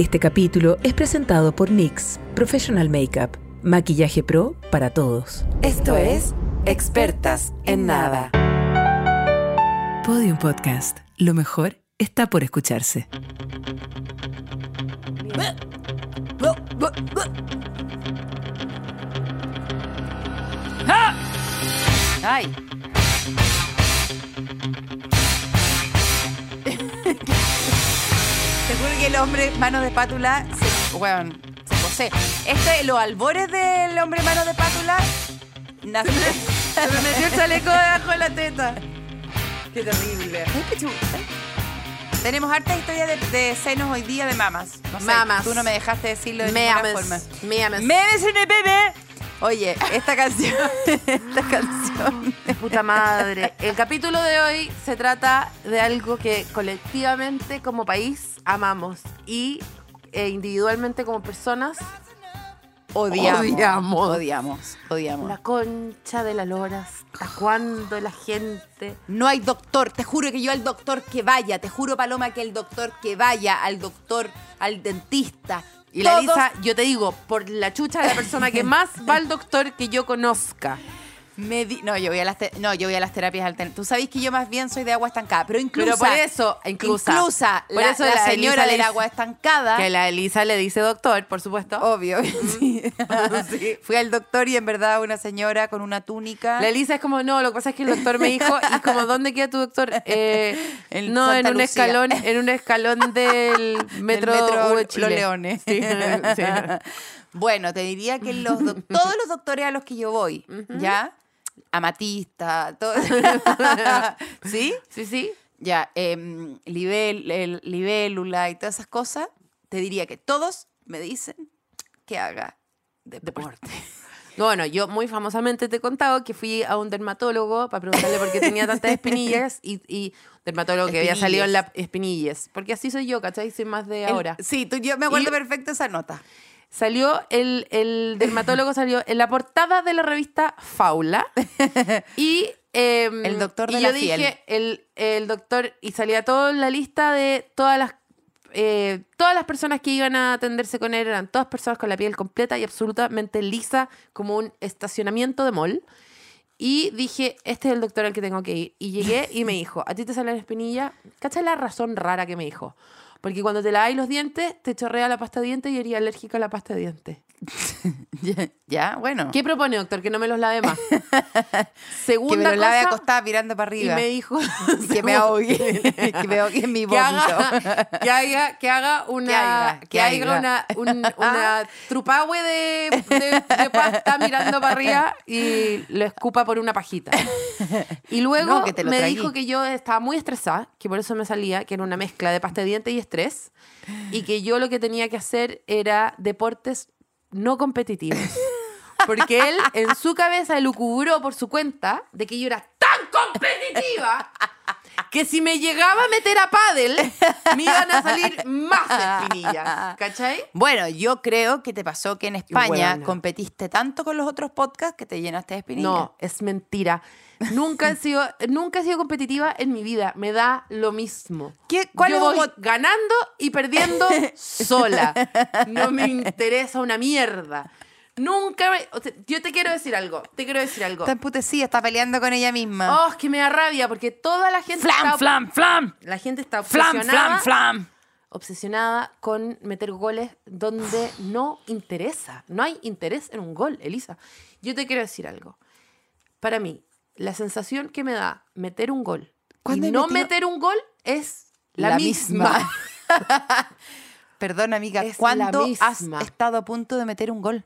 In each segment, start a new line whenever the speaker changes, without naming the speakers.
Este capítulo es presentado por NYX Professional Makeup, maquillaje pro para todos.
Esto es Expertas en Nada.
Podium Podcast. Lo mejor está por escucharse.
Ay. Que el hombre mano de espátula se, bueno, se posee. Este, los albores del hombre mano de espátula nació-
Se me metió el chaleco debajo de la teta. Qué terrible.
Qué chulo. Tenemos harta historia de, de senos hoy día de mamas. No sé,
Mamas.
Tú no me dejaste decirlo de ninguna forma.
Meames. Meames.
Memes en el bebé. Oye, esta canción, esta canción.
Puta madre. El capítulo de hoy se trata de algo que colectivamente como país amamos y eh, individualmente como personas
Odiamos.
Odiamos.
Odiamos. Odiamos.
la concha de la lora. ¿Hasta cuándo la gente?
No hay doctor. Te juro que yo al doctor que vaya, te juro, Paloma, que el doctor que vaya, al doctor, al dentista.
Y la
todos-
yo te digo, por la chucha de la persona que más va al doctor que yo conozca.
Me di- no, yo voy a las no, yo voy a las terapias alternativas. Tú sabes que yo más bien soy de agua estancada, pero incluso
Pero por eso, inclusa.
inclusa
Por
la,
eso
la
la
señora del agua estancada.
Que la Elisa le dice doctor, por supuesto.
Obvio, sí. Fui al doctor y en verdad una señora con una túnica.
La Elisa es como, no, lo que pasa es que el doctor me dijo, y como, ¿dónde queda tu doctor? Eh,
En
no, en un
Lucía.
escalón, en un escalón del
Del
metro, de Chile.
Los Leones.
Sí, sí.
Bueno, te diría que los todos los doctores a los que yo voy, ¿ya? Amatista, todo. ¿Sí?
Sí, sí.
Ya, em, libel- el- libélula y todas esas cosas, te diría que todos me dicen que haga deporte.
No, Bueno, yo muy famosamente te he contado que fui a un dermatólogo para preguntarle por qué tenía tantas espinillas y, y dermatólogo que había salido en la espinillas. Porque así soy yo, ¿cachai? Soy más de
El-
ahora.
sí, tú, yo me acuerdo
Y-
perfecto esa nota.
Salió, el, el dermatólogo salió en la portada de la revista Faula. Y. em,
El doctor
y
de
yo
la
dije,
fiel.
el, el doctor. Y salía toda la lista de todas las. eh, todas las personas que iban a atenderse con él eran todas personas con la piel completa y absolutamente lisa, como un estacionamiento de mall. Y dije, este es el doctor al que tengo que ir. Y llegué y me dijo, ¿a ti te sale la espinilla? ¿Cachai la razón rara que me dijo? Porque cuando te laváis los dientes, te chorrea la pasta de dientes y eres alérgica a la pasta de dientes.
ya, ya, bueno.
¿Qué propone, doctor? Que no me los lave más. Segunda
que me lo lave acostada mirando para
y
arriba.
me dijo...
que me ahogue. que me ahogue en mi vómito.
que haga, que haga una,
Que haga,
una, un- una trupahue de, de- de pasta mirando para arriba y lo escupa por una pajita. Y luego
No,
me dijo que yo estaba muy estresada, que por eso me salía, que era una mezcla de pasta de dientes y estrés, y que yo lo que tenía que hacer era deportes no competitivos. Porque él en su cabeza elucubró por su cuenta de que yo era tan competitiva que si me llegaba a meter a pádel me iban a salir más espinillas. ¿Cachai?
Bueno, yo creo que te pasó que en España competiste tanto con los otros podcasts que te llenaste de espinillas.
No, es mentira. Nunca he sido, nunca he sido competitiva en mi vida. Me da lo mismo.
¿Qué- cuál
Yo
es
voy
un
ganando y perdiendo sola. No me interesa una mierda. Nunca me- o sea, yo te quiero decir algo. Te quiero decir algo.
Está emputecida, está peleando con ella misma.
Oh, es que me da rabia porque toda la gente está,
flam, flam.
la gente está
Flam,
obsesionada,
flam, flam.
obsesionada con meter goles donde no interesa. No hay interés en un gol, Elisa. Yo te quiero decir algo. Para mí, la sensación que me da meter un gol y
¿Cuándo he
no
metido-
meter un gol es la,
La
misma.
misma. Perdón, amiga,
Es
¿cuándo has estado a punto de meter un gol?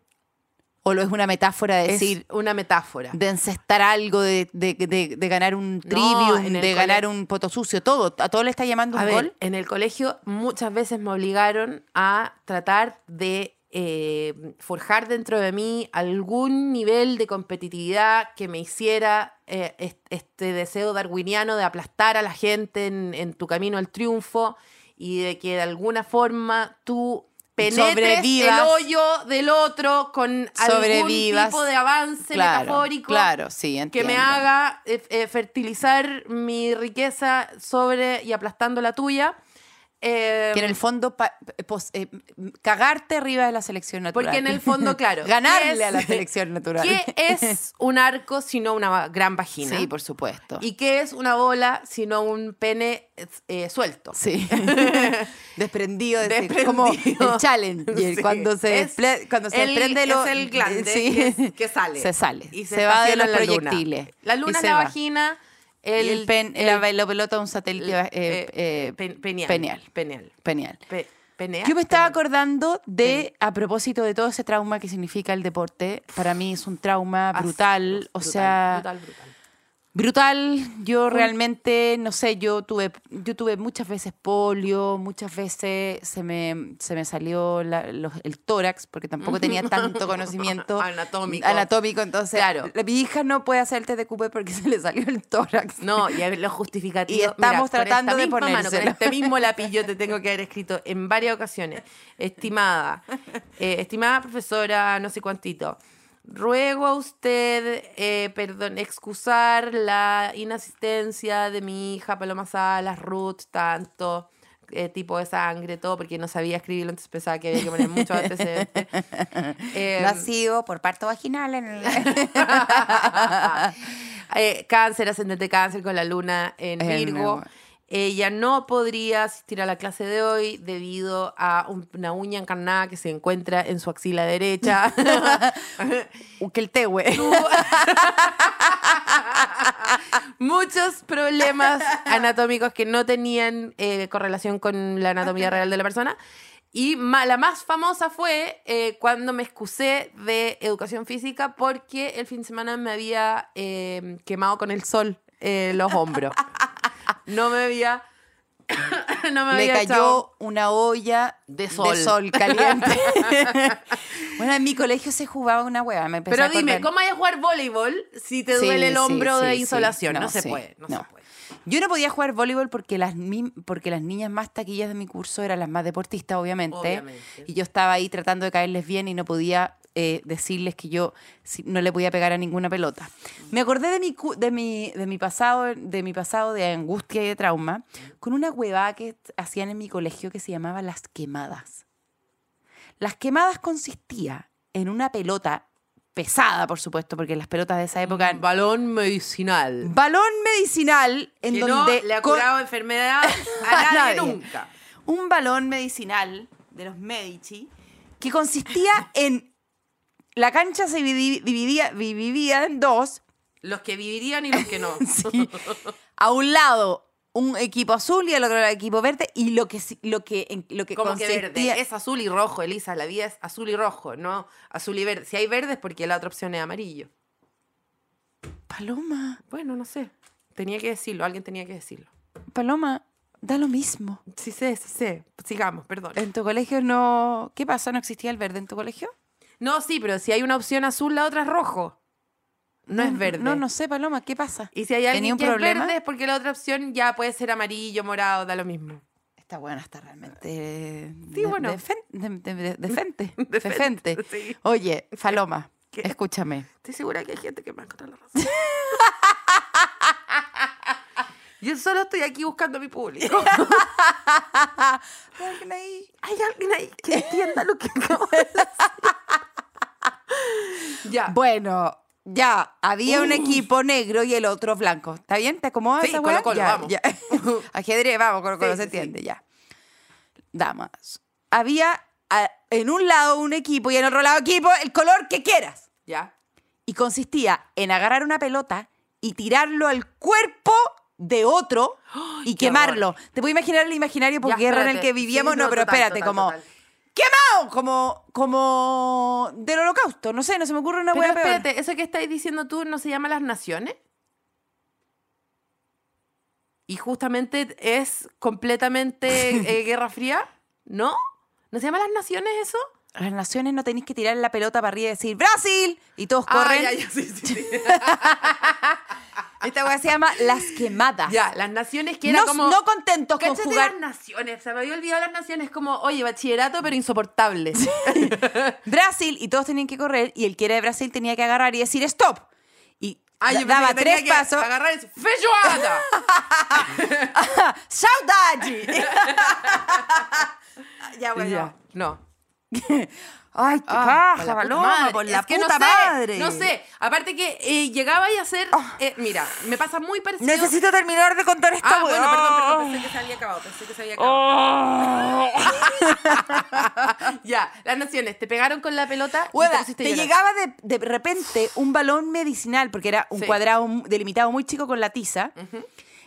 ¿O lo es una metáfora de
Es
decir,
una metáfora.
de encestar algo, de, de- de- de ganar un trivium, de ganar un poto sucio? Todo. ¿A todo le está llamando
A
un
ver,
gol?
en el colegio muchas veces me obligaron a tratar de eh, forjar dentro de mí algún nivel de competitividad que me hiciera eh, est- este deseo darwiniano de aplastar a la gente en, en tu camino al triunfo y de que de alguna forma tú penetres
Sobrevivas.
el hoyo del otro con algún tipo de avance
Claro,
metafórico
claro, sí,
que me haga eh, eh, fertilizar mi riqueza sobre y aplastando la tuya. Eh,
Que en el fondo, pa- pos- eh, cagarte arriba de la selección natural.
Porque en el fondo, claro. ¿qué
Ganarle
es-
a la selección natural.
¿Qué es un arco sino una gran vagina?
Sí, por supuesto.
¿Y qué es una bola sino un pene eh, suelto?
Sí. Desprendido, de
Desprendido.
como el challenge.
Sí.
cuando se,
Es
cuando se
el-
desprende lo,
es el glande
sí.
que, que sale.
Se sale.
Y
se, va de los
la luna.
proyectiles.
La luna es la
va.
vagina.
El,
El,
pen,
el-
la, la pelota de un satélite eh, eh,
pen- peneal.
peneal.
Peneal.
Peneal.
Pe- peneal,
Yo me estaba
peneal.
acordando de, a propósito de todo ese trauma que significa el deporte, para mí es un trauma brutal, o
Brutal,
sea,
brutal, brutal.
Brutal. Yo realmente, no sé, yo tuve, yo tuve muchas veces polio, muchas veces se me, se me salió la- los- el tórax, porque tampoco tenía tanto conocimiento
Anatómico.
anatómico, entonces
Claro.
la- mi hija no puede hacer el test de Cooper porque se le salió el tórax.
No, y los justificativos.
Y estamos
Mira,
tratando de ponérselo.
con este mismo lápiz yo te tengo que haber escrito en varias ocasiones. Estimada, eh, estimada profesora, no sé cuántito. Ruego a usted, eh, perdón, excusar la inasistencia de mi hija Paloma Salas, Ruth, tanto, eh, tipo de sangre, todo, porque no sabía escribirlo, entonces pensaba que había que poner muchos antecedentes. Eh,
Nacido por parto vaginal en el...
eh, cáncer, ascendente cáncer con la luna En Virgo. Ella no podría asistir a la clase de hoy debido a un- una uña encarnada que se encuentra en su axila derecha.
que el tehue.
Muchos problemas anatómicos que no tenían eh, correlación con la anatomía real de la persona. Y la más famosa fue eh, cuando me excusé de educación física porque el fin de semana me había eh, quemado con el sol eh, los hombros. No me había. no me había
cayó
echado-
una olla
De sol.
caliente. bueno, en mi colegio se jugaba una. Me empecé
Pero dime. ¿cómo hay a jugar voleibol si te
Sí,
duele el hombro
sí,
de
sí.
insolación? No, se puede, no, se puede.
Yo no podía jugar voleibol porque las, ni- porque las niñas más taquillas de mi curso eran las más deportistas, obviamente.
Obviamente.
Y yo estaba ahí tratando de caerles bien y no podía eh, decirles que yo no le podía pegar a ninguna pelota. Me acordé de mi, de mi, de mi, pasado, de mi pasado de angustia y de trauma con una huevada que hacían en mi colegio que se llamaba las quemadas. Las quemadas consistía en una pelota pesada, por supuesto, porque las pelotas de esa época
Un balón medicinal.
balón medicinal en
que
donde
no le ha curado enfermedad a nadie. nunca.
un balón medicinal de los Medici que consistía en la cancha se dividía, dividía en dos
Los que vivirían y los que no.
Sí. a un lado un equipo azul y al otro lado equipo verde y lo que lo que lo que
Como que verde. Es azul y rojo, Elisa. La vida es azul y rojo, no azul y verde. Si hay verde es porque la otra opción es amarillo.
Paloma
Bueno, no sé. Tenía que decirlo, alguien tenía que decirlo.
Paloma da lo mismo
Sí sé, sí sé. Sigamos, perdón.
en tu colegio no qué pasa no existía el verde en tu colegio
No, sí, pero si hay una opción azul, la otra es rojo. No, es verde.
no no sé Paloma qué pasa
Y si hay
¿Tenía
alguien
un
que es
problema?
verde es porque la otra opción ya puede ser amarillo, morado, da lo mismo.
Esta buena está realmente
Sí,
de,
bueno.
de, de- de- de- decente.
Decente,
decente.
sí.
Oye, Faloma,
¿Qué?
escúchame.
Estoy segura que hay gente que me va a encontrar la razón. Yo solo estoy aquí buscando a mi público. Hay alguien ahí que entienda lo que acabo de decir. ya.
Bueno, ya, había un equipo negro y el otro blanco. ¿Está bien? ¿Te acomodas
Sí,
esa
Colo? Colo,
Ya,
vamos.
ya. Ajedrez, vamos, Colo Colo,
Sí,
se
sí,
entiende, ya. Damas, había a- en un lado un equipo y en otro lado equipo el color que quieras.
Ya.
Y consistía en agarrar una pelota y tirarlo al cuerpo de otro y quemarlo. Te puedo imaginar el imaginario por
Ya,
guerra en el que vivíamos.
Sí,
no,
no,
pero
total,
espérate,
total,
como
total.
Quemado, como como del holocausto. No sé, no se me ocurre una
Pero
hueá peor.
espérate, ¿eso que estáis diciendo tú no se llama las naciones? Y justamente es completamente eh, Guerra Fría, ¿no? ¿No se llama las naciones eso?
Las naciones no tenéis que tirar la pelota para arriba y decir ¡Brasil! Y todos
Ah,
corren.
ya, ya, sí, sí, sí.
Esta hueá se llama Las Quemadas.
Ya, las naciones que
no,
como...
no contentos con jugar
las naciones, se me había olvidado las naciones, como, oye, bachillerato, pero insoportable.
Brasil y todos tenían que correr y el que era de Brasil tenía que agarrar y decir ¡Stop! Y
Ah, yo
daba tres
que
pasos.
Agarrar decir, ¡Feijoada!
¡Saudade!
ya, bueno.
Ya.
No.
Ay, qué
Ah,
paja,
por la puta
Paloma,
madre.
la puta
no sé,
madre.
No sé. Aparte que eh, llegaba y a hacer. eh, mira, me pasa muy parecido.
Necesito terminar de contar esta
Ah, bueno, perdón, perdón, pensé que se había acabado, pensé que se había acabado. ya, las naciones, te pegaron con la pelota y
Hueva,
te
llegaba de, de repente un balón medicinal, porque era un
Sí.
cuadrado delimitado muy chico con la tiza,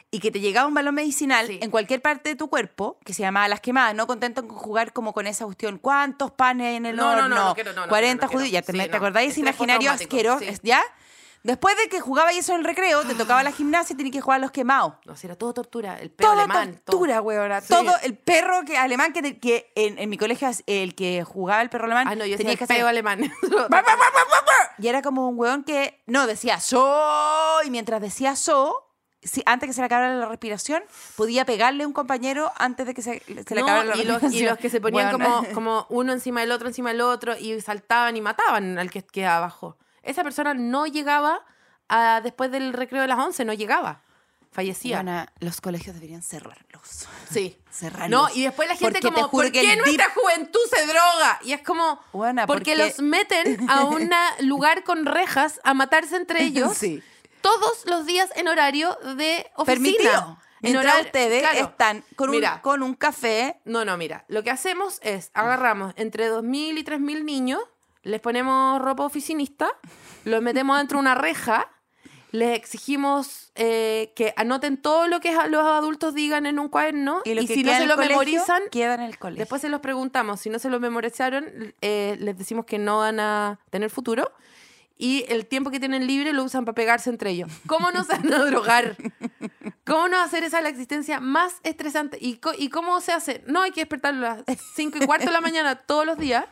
y que te llegaba un balón medicinal
Sí.
en cualquier parte de tu cuerpo, que se llamaba las quemadas, no contento con jugar como con esa cuestión. ¿Cuántos panes en el
No, no,
horno?
no, no quiero, no, no,
40
no, no
judíos. Ya te,
Sí,
¿te acordáis ese imaginario asqueroso?
sí.
¿Ya? Después de que jugaba eso en el recreo, te tocaba la gimnasia y tenías que jugar a los quemados.
No, si era todo tortura. El perro
Todo
alemán.
tortura,
todo.
weona.
Sí.
Todo el perro que, alemán que, te- que en, en mi colegio, el que jugaba el perro alemán,
Ah, no, yo
tenía
decía
que
el
hacer
alemán.
y era como un weón que, no, decía so, y mientras decía so, si, antes que se le acabara la respiración, podía pegarle a un compañero antes de que se, se le
No,
acabara la
y, los,
respiración.
y los que se ponían
Weón.
como, como uno encima del otro, encima del otro, y saltaban y mataban al que quedaba abajo. Esa persona no llegaba a, después del recreo de las 11, no llegaba. Fallecía.
Weona, los colegios deberían cerrarlos.
Sí.
Cerrarlos.
No, y después la gente
Porque
como, ¿por qué nuestra
dip-
juventud se droga? Y es como,
Buena,
porque,
porque-
los meten a un lugar con rejas a matarse entre ellos
Sí.
Todos los días en horario de oficina.
Permitido.
En horario-
ustedes
claro.
están con un,
Mira,
con un café
no, no, mira. Lo que hacemos es agarramos entre 2.000 y 3.000 niños, les ponemos ropa oficinista, los metemos dentro de una reja, les exigimos eh, que anoten todo lo que los adultos digan en un cuaderno y,
y, lo que
si no se lo
colegio,
memorizan,
queda en el colegio.
después se los preguntamos. Si no se lo memorizaron, eh, les decimos que no van a tener futuro. Y el tiempo que tienen libre lo usan para pegarse entre ellos. ¿Cómo no se van a drogar? ¿Cómo no hacer esa la existencia más estresante? ¿Y, ¿Y cómo se hace? No, hay que despertarlo a las 5 y cuarto de la mañana todos los días.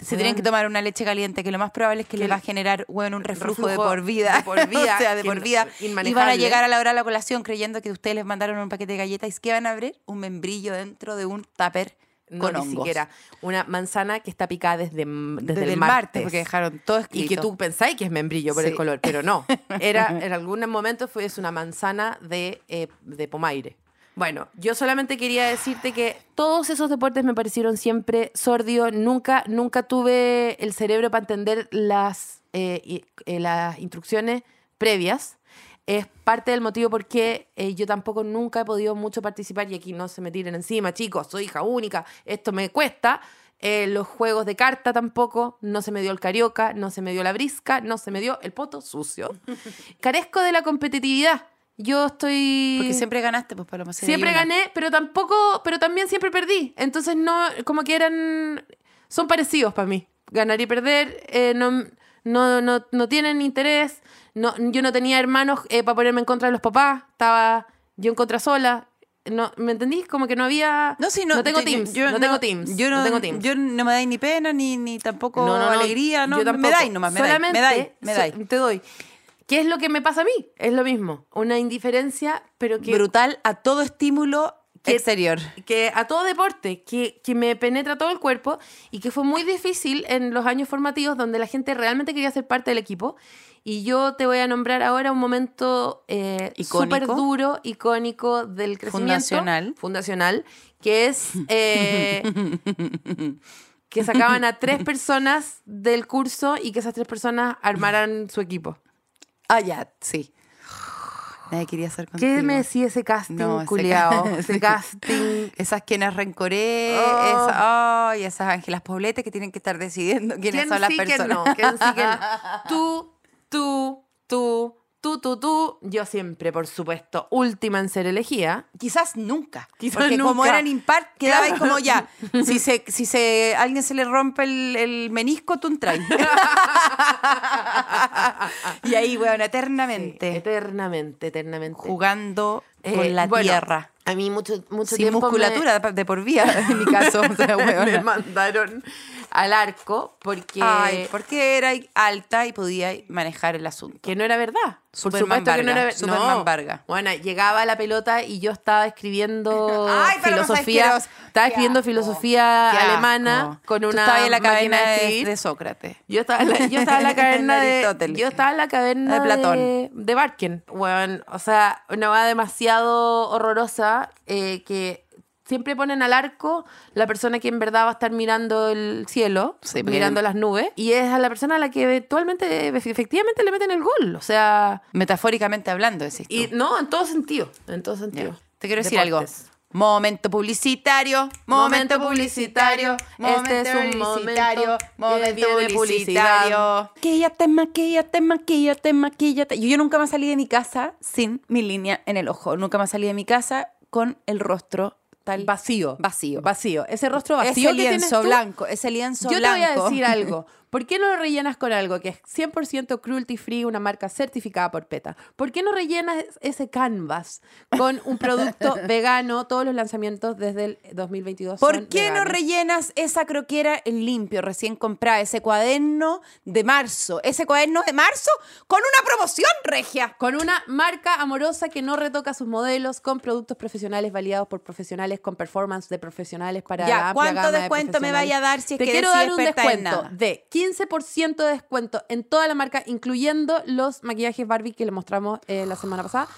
se tienen que tomar una leche caliente, que lo más probable es que
Que
le va a generar bueno, un reflujo, de
reflujo
por vida.
de por vida,
o sea, de por vida. Y van a llegar a la hora de la colación creyendo que ustedes les mandaron un paquete de galletas y que van a abrir un membrillo dentro de un tupper
No,
con
ni
hongos.
siquiera. Una manzana que está picada desde, desde,
Desde,
el martes.
porque dejaron todo escrito.
Y que tú pensáis que es membrillo por el color, pero no. Era, en algún momento fue es una manzana de, eh, de pomaire. Bueno, yo solamente quería decirte que todos esos deportes me parecieron siempre sordios. Nunca, nunca tuve el cerebro para entender las, eh, eh, las instrucciones previas. Es parte del motivo por qué eh, yo tampoco nunca he podido mucho participar y aquí no se me tiren encima, chicos, soy hija única, esto me cuesta. Eh, los juegos de carta tampoco, no se me dio el carioca, no se me dio la brisca, no se me dio el poto sucio. Carezco de la competitividad. Yo estoy...
Porque siempre ganaste, pues Paloma. si
Siempre gané, pero tampoco, pero también siempre perdí. Entonces no, como que eran, son parecidos para mí. Ganar y perder eh, no, no, no, no tienen interés. No, yo no tenía hermanos para ponerme en contra de los papás. Estaba yo en contra sola. No, ¿Me entendí? Como que no había...
No, sí, no,
tengo
yo-
teams.
yo
no, tengo teams.
Yo no,
no tengo teams.
Yo no me dais ni pena, ni, ni tampoco
No, no, no,
alegría. No,
yo tampoco.
me dais nomás, me dais,
Solamente
me dais, me
so-
dais.
te doy. ¿Qué es lo que me pasa a mí? Es lo mismo. Una indiferencia, pero que
Brutal a todo estímulo
Que-
exterior.
que a todo deporte, que, que me penetra todo el cuerpo y que fue muy difícil en los años formativos donde la gente realmente quería ser parte del equipo. Y yo te voy a nombrar ahora un momento eh, súper duro, icónico del crecimiento.
Fundacional.
Fundacional, que es eh, que sacaban a tres personas del curso y que esas tres personas armaran su equipo.
Ah, ya, sí. Nadie quería ser contigo.
¿Qué me decía ese casting
No, ese
culiao? Ese casting
Esas quienes rencoré,
Oh.
esas, Ángelas Pobletes que tienen que estar decidiendo quiénes
¿Quién
son las
sí,
personas.
no? ¿Quién sí, quién no? Tú, tú, tú, tú, tú, tú. Yo siempre, por supuesto, última en ser elegida.
Quizás nunca.
Quizás
porque como
nunca.
eran impar, quedabais
Claro.
como ya. Si se, si se alguien se le rompe el, el menisco, tú entras. y ahí, weón, eternamente.
Eternamente, eternamente.
jugando
Eh,
con la
bueno,
tierra.
A mí mucho, mucho
Sin
tiempo
musculatura de- de por vida, en mi caso. O sea,
me, mandaron al arco porque...
Ay, porque era alta y podía manejar el asunto.
que no era verdad. Por
Superman
supuesto que no verdad.
Superman
No.
Varga.
Bueno, llegaba la pelota y yo estaba escribiendo
Ay, pero
filosofía. Estaba
Qué
escribiendo
asco.
filosofía
Qué
alemana
asco.
con
Tú
una
estabas en la
máquina
cadena
de
de,
escribir.
de Sócrates.
Yo estaba en la, yo estaba en la caverna
De
de,
Aristóteles.
Yo estaba en la caverna
De Platón.
De, de Barken. Bueno, o sea, una va demasiado horrorosa eh, que siempre ponen al arco la persona que en verdad va a estar mirando el cielo,
Sí, porque-
mirando las nubes, y es a la persona a la que eventualmente, efectivamente le meten el gol. O sea,
Metafóricamente hablando, decís tú.
y no, en todo sentido, en todo sentido.
Te quiero decir
Deportes.
algo. Momento publicitario, momento publicitario,
Este es un momento que viene
publicitario. Maquillate, maquillate, maquillate, maquillate. Yo, yo nunca me salí de mi casa sin mi línea en el ojo. Nunca me salí de mi casa con el rostro tal
Vacío.
Vacío.
Vacío. Ese rostro vacío
ese
que tienes
lienzo
tú,
blanco, ese lienzo
Yo
blanco.
te voy a decir algo. ¿Por qué no lo rellenas con algo que es 100% cruelty free, una marca certificada por PETA? ¿Por qué no rellenas ese canvas con un producto vegano? Todos los lanzamientos desde el 2022
¿Por
son
qué no rellenas esa croquera en limpio recién comprada, ese cuaderno de marzo? Ese cuaderno de marzo con una promoción regia.
Con una marca amorosa que no retoca sus modelos, con productos profesionales validados por profesionales, con performance de profesionales para
Ya,
la amplia
¿cuánto
gama de
descuento me vaya a dar si es
Te
que
quiero dar un descuento de 15% de descuento en toda la marca, incluyendo los maquillajes Barbie que le mostramos eh, la semana pasada,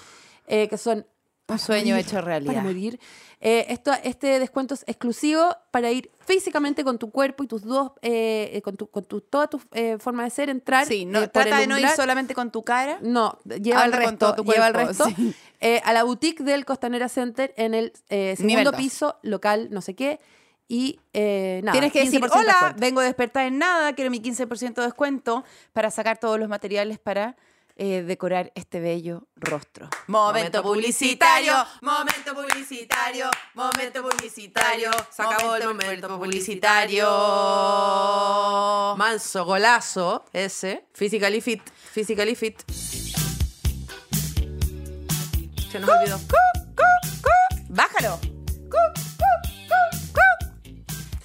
eh, que son
Un sueño hecho realidad.
para morir. Eh, esto, este descuento es exclusivo para ir físicamente con tu cuerpo y tus dos, eh, eh, con, tu, con tu, toda tu eh, forma de ser, entrar.
Sí, no,
eh,
trata de no ir solamente con tu cara.
No, lleva el resto,
tu
lleva el
cuerpo,
resto.
sí.
eh, a la boutique del Costanera Center en el
Nivel
segundo
dos.
piso, local, no sé qué. Y eh, nada.
Tienes que decir,
15%
hola,
descuento.
vengo de despertar en nada, quiero mi 15% de descuento para sacar todos los materiales para eh, decorar este bello rostro.
Momento publicitario, momento publicitario, momento publicitario. Se acabó el momento publicitario. Manso golazo ese. Physically fit, physically fit. Se nos olvidó.
Bájalo.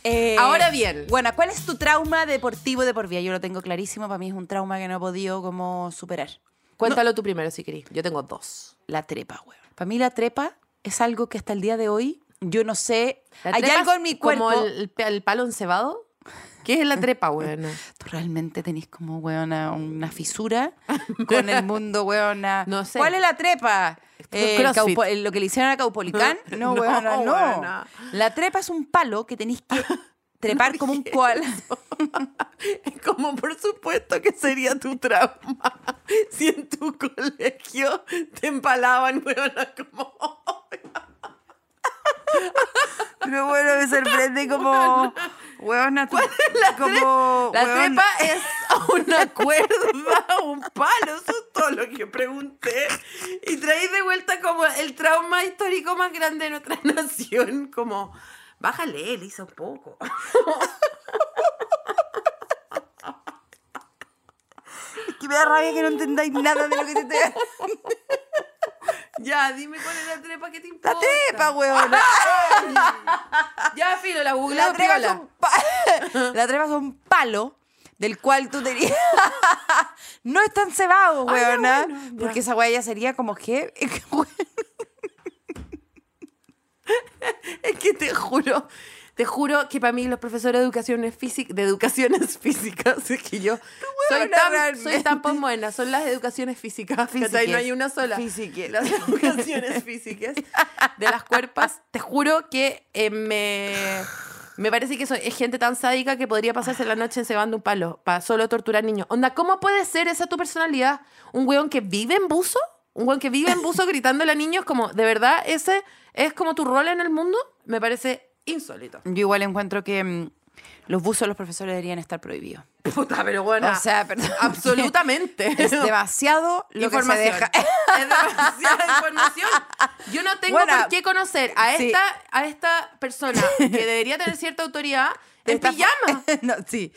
Eh,
Ahora bien.
Bueno, ¿cuál es tu trauma deportivo de por vida? Yo lo tengo clarísimo, para mí es un trauma que no he podido como superar.
Cuéntalo tú primero si querés. Yo tengo dos.
La trepa, weón. Para mí la trepa es algo que hasta el día de hoy yo no sé.
¿La
Hay algo en mi cuerpo.
Como el, el palo encebado. ¿Qué es la trepa, weón?
Tú realmente tenés como, weona, una fisura con el mundo, weona.
No sé.
¿Cuál es la trepa? Eh, el el- lo que le hicieron a Caupolicán. No,
No,
weona, no.
weona.
La trepa es un palo que tenéis que trepar como un koala.
Como por supuesto que sería tu trauma si en tu colegio te empalaban, weona, como...
Pero bueno, me sorprende como, weona, tú- como,
La trepa es una cuerda, un palo, eso es todo lo que pregunté. Y traí de vuelta como el trauma histórico más grande de nuestra nación, como... Bájale, Elisa, un poco.
Es que me da rabia que no entendáis nada de lo que te estoy
Ya, dime cuál es la trepa que te importa.
La trepa, weona.
Ya, filo, la
La
googleo
trepa, es un pa- la trepa es un palo del cual tú tenías. no es tan cebado,
Ah, bueno, ya.
porque esa weá ya sería como que.
Es que te juro, te juro que para mí los profesores de educaciones físicas, de educaciones físicas, es que yo soy tan, soy tan buena, son las educaciones físicas. ¿cachai? no hay una sola.
Físiques.
Las educaciones físicas de las cuerpas, te juro que eh, me, me parece que eso es gente tan sádica que podría pasarse la noche encebando un palo para solo torturar niños. Onda, ¿cómo puede ser esa tu personalidad? ¿Un weón que vive en buzo? ¿Un weón que vive en buzo gritándole a niños como, de verdad, ese es como tu rol en el mundo? Me parece insólito.
Yo igual encuentro que mm, los buzos de los profesores deberían estar prohibidos.
Puta, pero bueno.
O sea, perdón.
absolutamente.
Es demasiado lo que se
información.
deja.
Es demasiada información. Yo no tengo
Bueno,
por qué conocer a
sí.
esta, a esta persona que debería tener cierta autoridad en
Esta-
pijama.
no, sí.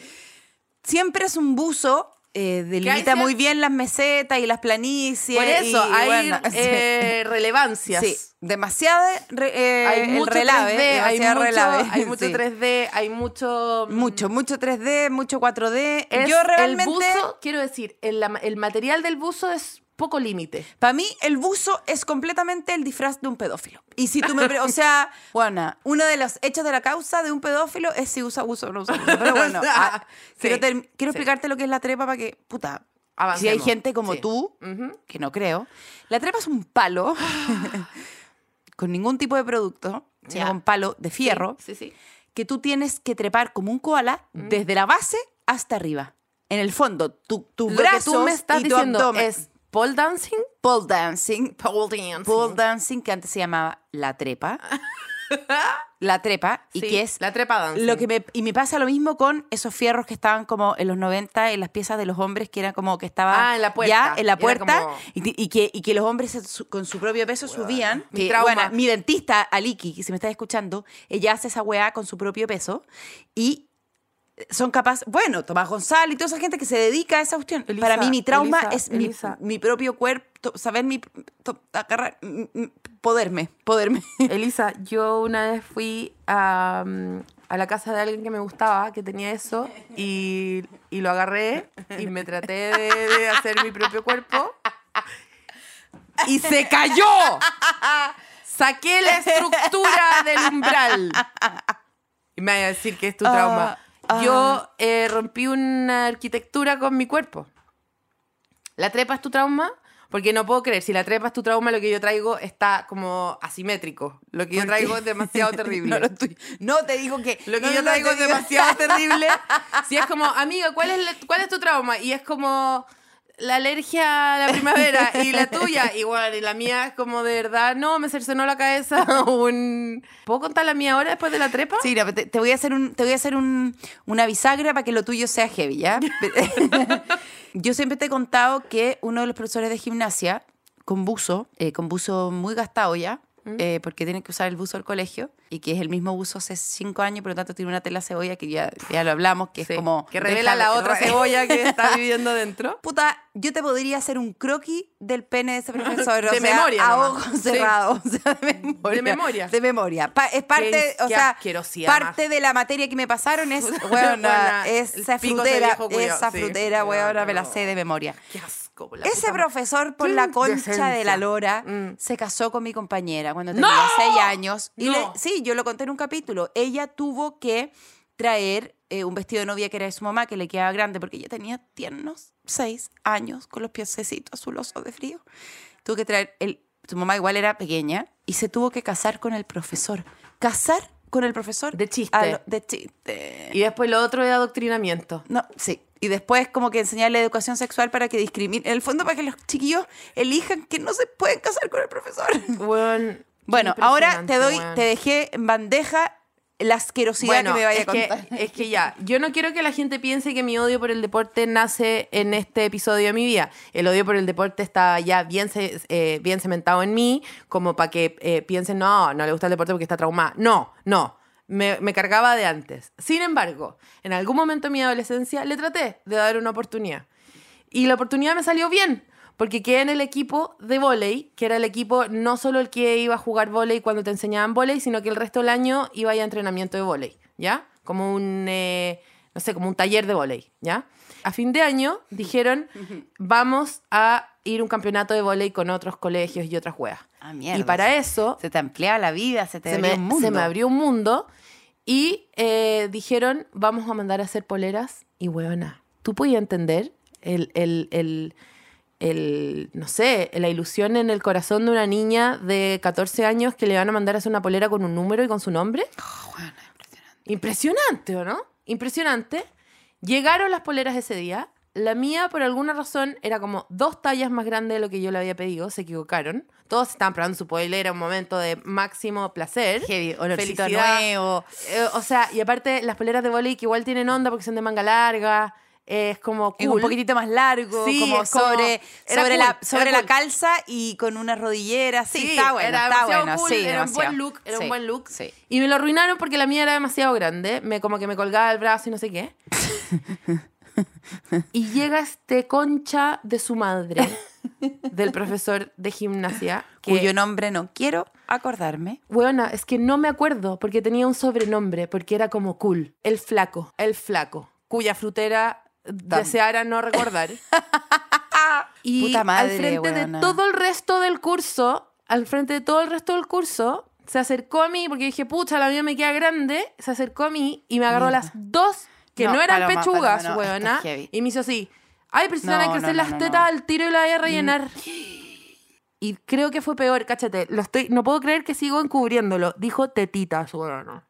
Siempre es un buzo. Eh, delimita muy bien las mesetas y las planicies.
Por eso,
y,
hay
bueno,
eh, relevancias.
Sí, demasiado eh,
Hay
el
mucho
relave,
3D, hay mucho,
relave,
hay mucho
sí.
3D, hay mucho... mm,
Mucho, mucho 3D, mucho 4D.
Es
Yo realmente,
El buzo, quiero decir, el, el material del buzo es poco límite.
para mí, el buzo es completamente el disfraz de un pedófilo. Y si tú me... o sea, bueno, uno de los hechos de la causa de un pedófilo es si usa buzo o no usa buzo. Pero bueno, ah,
sí,
quiero, quiero
sí.
explicarte lo que es la trepa para que, puta, si hay
Avancemos.
gente como
Sí.
tú,
Ujú.
que no creo, la trepa es un palo con ningún tipo de producto, sino con palo de fierro,
Sí, sí.
que tú tienes que trepar como un koala desde la base hasta arriba. En el fondo, tu, tus
Lo que
brazos
tú me estás
y tu
diciendo
abdomen.
es pole dancing.
pole dancing.
Pole dancing.
Pole dancing, que antes se llamaba la trepa. la trepa, y
Sí,
que es
la trepa dancing.
Lo que me, y me pasa lo mismo con esos fierros que estaban como en los 90 en las piezas de los hombres, que era como que estaba
Ah, en la puerta.
ya en la puerta
como-
y, que, y que los hombres su- con su propio peso subían.
mi
Que, bueno, mi dentista, Aliki, que si me está escuchando, ella hace esa weá con su propio peso y son capaces, bueno, Tomás González y toda esa gente que se dedica a esa cuestión.
Elisa,
Para mí mi trauma
Elisa,
es mi-
Elisa.
Mi, propio cuerpo, saber mi, to- agarrar, poderme, poderme.
Elisa, yo una vez fui a, a la casa de alguien que me gustaba, que tenía eso, y, y lo agarré y me traté de, de hacer mi propio cuerpo. ¡Y se cayó! Saqué la estructura del umbral. Y me vaya a decir que es tu trauma.
Ah,
Yo eh, rompí una arquitectura con mi cuerpo. ¿La trepa es tu trauma? Porque no puedo creer, si la trepa es tu trauma, lo que yo traigo está como asimétrico. Lo que yo traigo es demasiado terrible.
No, no, te digo que.
Lo que
no,
yo traigo es demasiado terrible. Si es como, amiga, ¿cuál es, ¿cuál es tu trauma? Y es como la alergia a la primavera y la tuya. Igual, y la mía es como de verdad, no, me cercenó la cabeza un... ¿Puedo contar la mía ahora después de la trepa?
Sí, no, te, te voy a hacer, un, te voy a hacer un- una bisagra para que lo tuyo sea heavy, ¿ya? Yo siempre te he contado que uno de los profesores de gimnasia, con buzo, eh, con buzo muy gastado ya, eh, porque tienen que usar el buzo del colegio, y que es el mismo buzo hace cinco años, por lo tanto tiene una tela cebolla que ya, ya lo hablamos, que
Sí,
es como...
que revela la otra cebolla que está viviendo dentro.
Puta, yo te podría hacer un croquis del pene de ese profesor. o
De
sea,
memoria
A
nomás.
ojos
Sí.
cerrados. O sea, de memoria.
De memoria.
De memoria. Pa- es parte,
Qué-
o
qué
sea, parte de la materia que me pasaron es,
Buena,
esa frutera, esa
sí.
frutera,
No,
weona, me la sé de memoria.
Qué asco. La
Ese
puta
profesor, por la concha de la lora,
Mm.
se casó con mi compañera cuando tenía
¡No!
seis años. Y
No.
le- sí, yo lo conté en un capítulo. Ella tuvo que traer eh, un vestido de novia que era de su mamá, que le quedaba grande, porque ella tenía tiernos seis años con los piececitos azulosos de frío. Tuvo que traer, el, su mamá igual era pequeña, y se tuvo que casar con el profesor. ¿Casar con el profesor?
De chiste.
Lo- de chiste.
Y después lo otro es adoctrinamiento.
No, sí. Y después como que enseñarle educación sexual para que discrimine, en el fondo para que los chiquillos elijan que no se pueden casar con el profesor.
Bueno,
Bueno, ahora te doy, te dejé en bandeja la asquerosidad que me vaya a contar.
Que, es que ya, yo no quiero que la gente piense que mi odio por el deporte nace en este episodio de mi vida. El odio por el deporte está ya bien, eh, bien cementado en mí, como para que eh, piensen, no, no le gusta el deporte porque está traumada. No, no. Me, me cargaba de antes. Sin embargo, en algún momento de mi adolescencia le traté de dar una oportunidad. Y la oportunidad me salió bien, porque quedé en el equipo de volei, que era el equipo no solo el que iba a jugar volei cuando te enseñaban volei, sino que el resto del año iba a ir a entrenamiento de volei, ¿ya? Como un, eh, no sé, como un taller de volei, ¿ya? A fin de año dijeron, vamos a ir a un campeonato de volei con otros colegios y otras juegas.
Ah, mierda.
Y para eso
Se te amplía la vida, se te
se
abrió
me,
un mundo.
se me abrió un mundo y eh, dijeron, vamos a mandar a hacer poleras y huevona, ¿tú podías entender el, el, el, el, no sé, la ilusión en el corazón de una niña de 14 años que le van a mandar a hacer una polera con un número y con su nombre?
Oh,
Impresionante, ¿o no? Impresionante. Llegaron las poleras ese día. La mía, por alguna razón, era como dos tallas más grande de lo que yo le había pedido. Se equivocaron. Todos estaban probando su polera, un momento de máximo placer.
Heavy,
Felicidad.
nuevo.
Eh, o sea, y aparte las poleras de volei que igual tienen onda porque son de manga larga. Es como
Es un poquitito más largo,
Sí,
como sobre, sobre,
cool,
la, sobre la
cool.
calza y con una rodillera. Sí,
Sí,
está bueno,
era
está bueno.
cool,
sí,
era un buen look, era un buen look.
Sí.
Y me lo arruinaron porque la mía era demasiado grande. Me, como que me colgaba el brazo y no sé qué. y llega este concha de su madre, del profesor de gimnasia, que,
Cuyo nombre no quiero acordarme.
Buena, es que no me acuerdo porque tenía un sobrenombre, porque era como cool. El flaco, el flaco, cuya frutera deseara no recordar. y
Puta madre,
al frente
weona.
de todo el resto del curso, al frente de todo el resto del curso, se acercó a mí porque dije, pucha, la mía me queda grande. Se acercó a mí y me agarró las dos, que no,
No,
eran
Paloma,
pechugas,
Paloma, no,
weona. Y me hizo así. Ay, pero si van a
No,
crecer
no, no,
las
no,
tetas
no.
al tiro y la voy a rellenar. y creo que fue peor, cáchate, lo estoy, no puedo creer que sigo encubriéndolo. Dijo tetitas, bueno.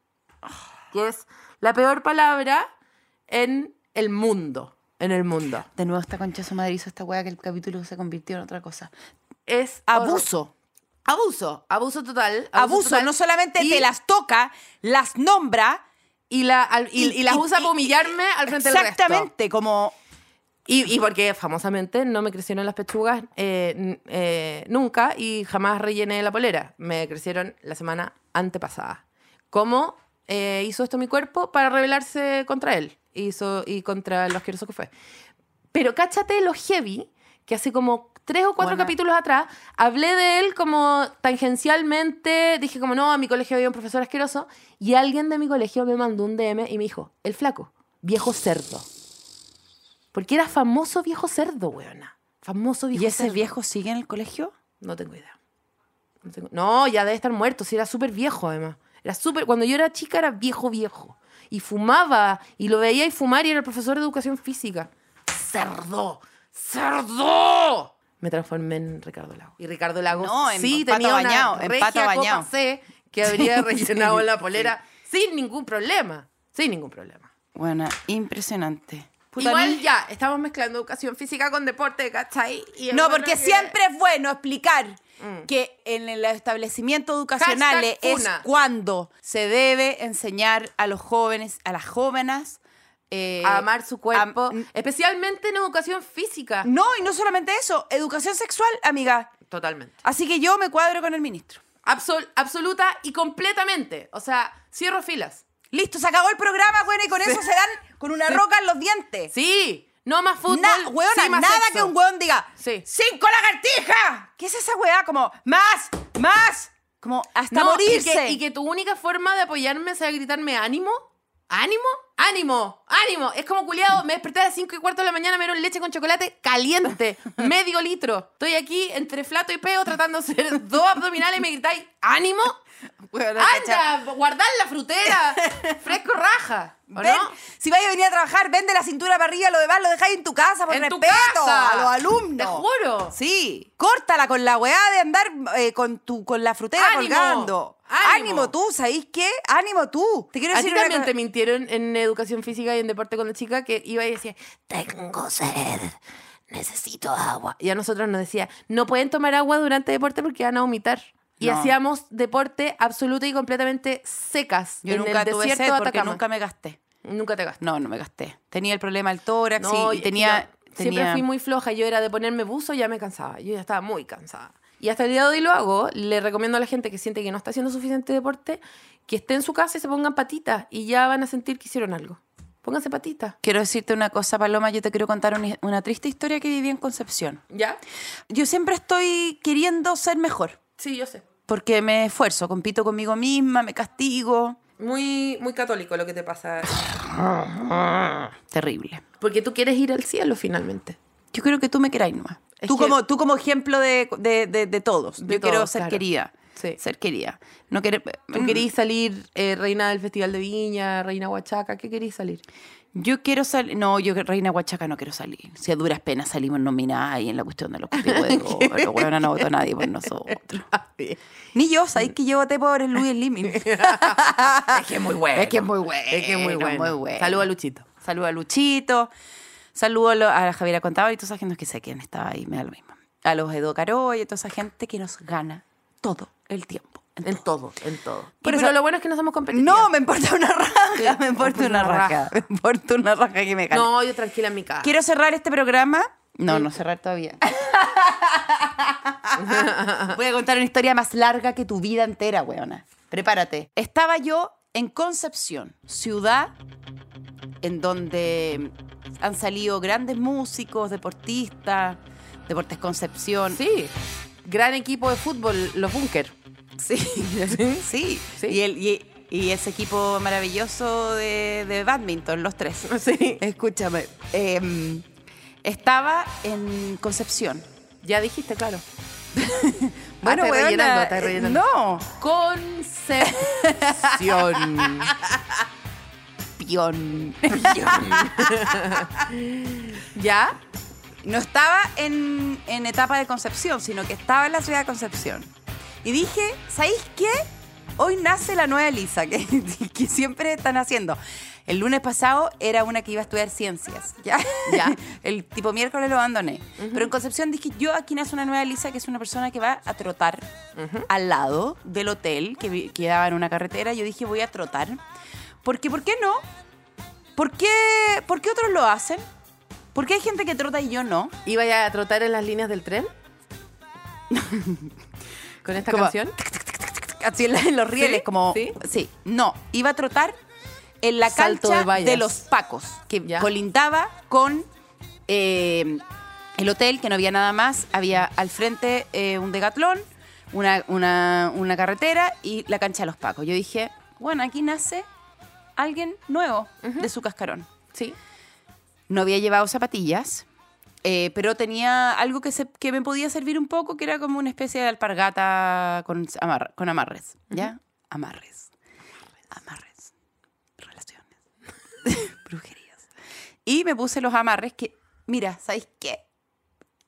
Que es la peor palabra en el mundo. En el mundo.
De nuevo esta concha su madre hizo esta weá que el capítulo se convirtió en otra cosa.
Es
Abuso.
Abuso, abuso total.
Abuso.
total.
No solamente
Y-
te las toca, las nombra.
y, la, al- y,
y-
y las usa para humillarme al frente del resto.
Exactamente, como
Y, porque famosamente no me crecieron las pechugas eh, eh, nunca y jamás rellené la polera. Me crecieron la semana antepasada. ¿Cómo eh, hizo esto mi cuerpo para rebelarse contra él? Hizo, y contra lo asqueroso que fue. Pero cáchate lo heavy, que hace como tres o cuatro
Buena.
capítulos atrás hablé de él como tangencialmente, dije como no, a mi colegio había un profesor asqueroso y alguien de mi colegio me mandó un DM y me dijo, el flaco, viejo cerdo. Porque era famoso viejo cerdo, weona. Famoso viejo
¿Y ese
cerdo.
viejo sigue en el colegio?
No tengo idea. No, tengo- no, ya debe estar muerto. Sí, era súper viejo, además. Era súper... Cuando yo era chica era viejo, viejo. Y fumaba. Y lo veía y fumar y era el profesor de educación física. ¡Cerdo! ¡Cerdo! Me transformé en Ricardo Lago. Y Ricardo Lago
No, en
sí
pato
tenía
bañado,
una
en
regia
pato
copa
bañado.
C que habría rellenado
Sí,
la polera sin ningún problema. Sin ningún problema.
Bueno, impresionante.
Puta, Igual ya, estamos mezclando educación física con deporte, ¿cachai? Y
No, porque
que-
siempre es bueno explicar
Mm.
que en el establecimiento educacional es cuando se debe enseñar a los jóvenes, a las jóvenes, eh,
a amar su cuerpo,
am-
especialmente en educación física.
No, y no solamente eso, educación sexual, amiga.
Totalmente.
Así que yo me cuadro con el ministro.
Absol- absoluta y completamente. O sea, cierro filas.
Listo, se acabó el programa, bueno, y con eso se dan con una roca en los dientes.
Sí, no más fútbol.
Na- hueona,
sí más
nada
sexo.
que un hueón diga
Sí.
¡Cinco lagartijas! ¿Qué es esa weá? Como, más, más. Como hasta
No,
morirse.
Y que, y que tu única forma de apoyarme sea gritarme ánimo. ¿Ánimo? ¡Ánimo! ¡Ánimo! Es como culiado. Me desperté a las 5 y cuarto de la mañana, me dieron leche con chocolate caliente. medio litro. Estoy aquí entre flato y peo tratando de hacer dos abdominales y me gritáis ¡ánimo!
Cacha.
¡Anda! ¡Guardar la frutera! ¡Fresco raja! ¿O
Ven,
no?
Si vais a venir a trabajar, vende la cintura para arriba, lo demás lo dejáis en tu casa por
¡En tu
respeto
casa!
a los alumnos.
¡Te juro!
Sí, córtala con la weá de andar eh, con tu con la frutera
¡Ánimo!
colgando.
¡Ánimo!
tú, ¿sabéis qué? ¡Ánimo tú! Te quiero
A
decir
ti
una
también
co-
te mintieron en educación física y en deporte cuando chica que iba y decía, tengo sed, necesito agua. Y a nosotros nos decía, no pueden tomar agua durante deporte porque van a vomitar. Y
No.
hacíamos deporte absoluta y completamente secas
Yo
en
nunca
el
tuve
desierto
sed porque
Atacama.
nunca me gasté.
Nunca te gasté.
No, no me gasté. Tenía el problema del tórax
No,
y,
y-
tenía,
yo Siempre
tenía-
fui muy floja. Yo era de ponerme buzo, ya me cansaba. Yo ya estaba muy cansada. Y hasta el día de hoy lo hago. Le recomiendo a la gente que siente que no está haciendo suficiente deporte que esté en su casa y se pongan patitas y ya van a sentir que hicieron algo. Pónganse patitas.
Quiero decirte una cosa, Paloma. Yo te quiero contar una, una triste historia que viví en Concepción.
¿Ya?
Yo siempre estoy queriendo ser mejor.
Sí, yo sé.
Porque me esfuerzo, compito conmigo misma, me castigo.
Muy, muy católico lo que te pasa.
Terrible.
Porque tú quieres ir al cielo finalmente.
Yo creo que tú me queráis nomás.
Es
Tú,
que-
como, tú como ejemplo de, de, de- de todos. Yo quiero ser
claro.
querida.
Sí.
Ser querida. No querer...
¿Tú querís salir eh, reina del Festival de Viña, reina Huachaca? ¿Qué querís salir?
Yo quiero salir. No, yo, Reina Huachaca, no quiero salir. Si a duras penas salimos nominadas ahí en la cuestión de los cupidos de. Bueno, no votó nadie por nosotros. Ni yo, ¿sabéis que yo voté por el Luis Liming?
es que es muy bueno.
Es que es muy bueno.
Es que es muy bueno.
bueno.
Saludos a Luchito.
Saludo a Luchito. Saludo a, Javiera Contado y toda esa gente que sé quién estaba ahí, me da lo mismo. A los Edo Caro y toda esa gente que nos gana todo el tiempo. en
En todo, en todo.
Por
Y
eso-
pero lo bueno es que no somos competitivos.
No, me importa una raja, me importa
me
una
importa una
raja. Me importa una raja que me gane.
No, yo tranquila en mi casa.
Quiero cerrar este programa. No, no cerrar todavía. Voy a contar una historia más larga que tu vida entera, weona. Prepárate. Estaba yo en Concepción, ciudad en donde han salido grandes músicos, deportistas, Deportes Concepción.
Sí. Gran equipo de fútbol, los Bunker.
Sí, sí.
Sí.
Y, el, y, y ese equipo maravilloso de, de badminton, los tres.
Sí.
Escúchame. em, estaba en Concepción.
Ya dijiste, claro.
Bueno,
Ah, rellenando,
eh,
rellenando.
No.
Concepción.
Pion.
¿Ya?
No estaba en, en etapa de concepción, sino que estaba en la ciudad de Concepción. Y dije, ¿sabéis qué? Hoy nace la nueva Elisa, que, que siempre están haciendo. El lunes pasado era una que iba a estudiar ciencias, ¿ya?
Ya.
El tipo miércoles lo abandoné. Pero en Concepción dije, yo aquí nace una nueva Elisa, que es una persona que va a trotar al lado del hotel que quedaba en una carretera. Yo dije, voy a trotar. Porque, ¿por qué no? ¿Por qué, ¿Por qué otros lo hacen? ¿Por qué hay gente que trota y yo no?
¿Iba a trotar en las líneas del tren? ¿Con esta
Como-
canción?
Así en, la- en los rieles,
¿Sí?
como...
¿Sí?
Sí. No, iba a trotar en la
Salto
cancha
de
los Pacos, que
Ya.
colindaba con eh, el hotel, que no había nada más. Había al frente eh, un degatlón, una, una, una carretera y la cancha de los Pacos. Yo dije, bueno, aquí nace alguien nuevo de su cascarón.
Sí.
No había llevado zapatillas, eh, pero tenía algo que, se- que me podía servir un poco, que era como una especie de alpargata con, amar- con amarres, ¿ya? Amarres. Amarres. Relaciones. Brujerías. Y me puse los amarres que, mira, ¿sabéis qué?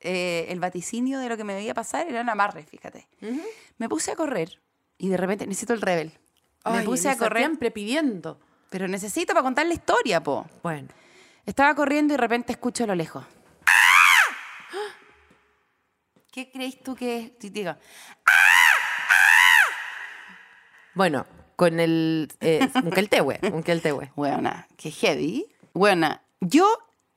Eh, el vaticinio de lo que me debía pasar eran amarres, fíjate. Me puse a correr y de repente necesito el rebel. Me
Ay,
puse a correr,
Siempre pidiendo.
Pero necesito para contar la historia, po.
Bueno.
Estaba corriendo y de repente escucho a lo lejos. ¿Qué crees tú que es? Sí, digo,
Bueno, con el... Eh, un queltehue, un queltehue.
Buena, qué heavy. Buena, yo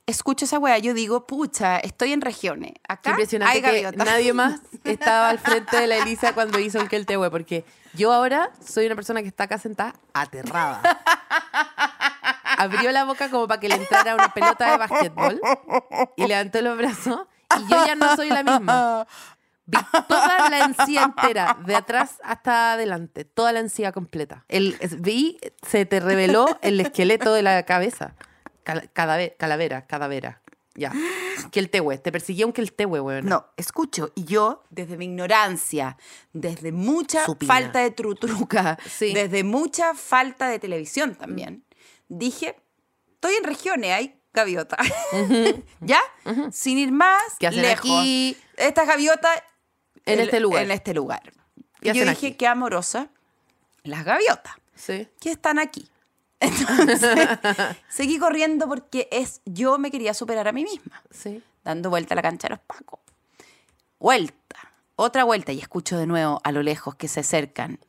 escucho esa wea, yo digo, pucha, estoy en regiones. Acá
impresionante
hay
que nadie más estaba al frente de la Elisa cuando hizo el queltehue, porque yo ahora soy una persona que está acá sentada aterrada. Abrió la boca como para que le entrara una pelota de básquetbol y levantó los brazos y yo ya no soy la misma. Vi toda la encía entera, de atrás hasta adelante, toda la encía completa. El, vi, se te reveló el esqueleto de la cabeza. Cal- cadave- calavera, cadavera. Ya. Queltehue, te persiguió un queltehue, weón.
No, escucho. Y yo, desde mi ignorancia, desde mucha
Supina.
falta de trutruca,
Sí.
desde mucha falta de televisión también, dije, estoy en regiones, hay gaviota. ¿Ya? Sin ir más
¿Qué
lejos.
aquí?
Estas gaviotas
En este lugar.
En este lugar.
¿Qué
Y yo dije,
aquí?
qué amorosa. Las gaviotas
Sí.
que están aquí. Entonces, seguí corriendo porque es yo me quería superar a mí misma
Sí.
dando vuelta a la cancha de los Pacos. Vuelta, otra vuelta y escucho de nuevo a lo lejos que se acercan.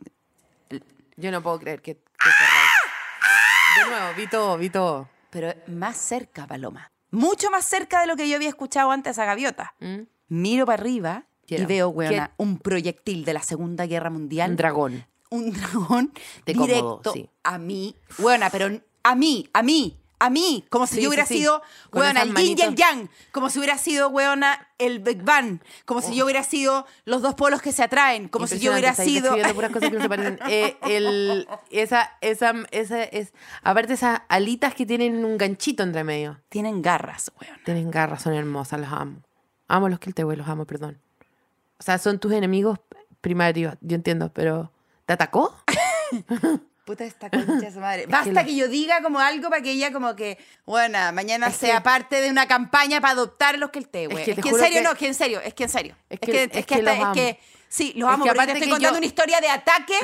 Yo no puedo creer que, que. De nuevo, vi todo, vi todo.
Pero más cerca, Paloma. Mucho más cerca de lo que yo había escuchado antes a Gaviota.
¿Mm?
Miro para arriba y veo, weona,
¿Qué?
un proyectil de la Segunda Guerra Mundial.
Un dragón.
Un dragón directo
cómodo, sí.
a mí. Buena, pero a mí, a mí, a mí. Como si
Sí,
yo hubiera
sí, sí.
sido,
Con
weona, el yin y el yang. Como si hubiera sido, weona, el Big Bang. Como
Oh.
si yo hubiera sido los dos polos que se atraen. Como si yo hubiera sido...
describiendo puras cosas que no se parecen. Eh, el, esa, esa, esa es, aparte esas alitas que tienen un ganchito entre medio.
Tienen garras, weona.
Tienen garras, son hermosas, las amo. Amo los que los amo, perdón. O sea, son tus enemigos primarios, yo entiendo, pero ¿te atacó?
Puta esta concha su madre. Basta que yo diga como algo para que ella como que, bueno, mañana
Es
sea
que-
parte de una campaña para adoptar los que el té,
Es
güey.
que
Es
te
que en serio, no, es que en serio, es que en serio.
Es que- es que los
hasta- es
amo.
que sí, los amo,
aparte
estoy contando
yo-
una historia de ataque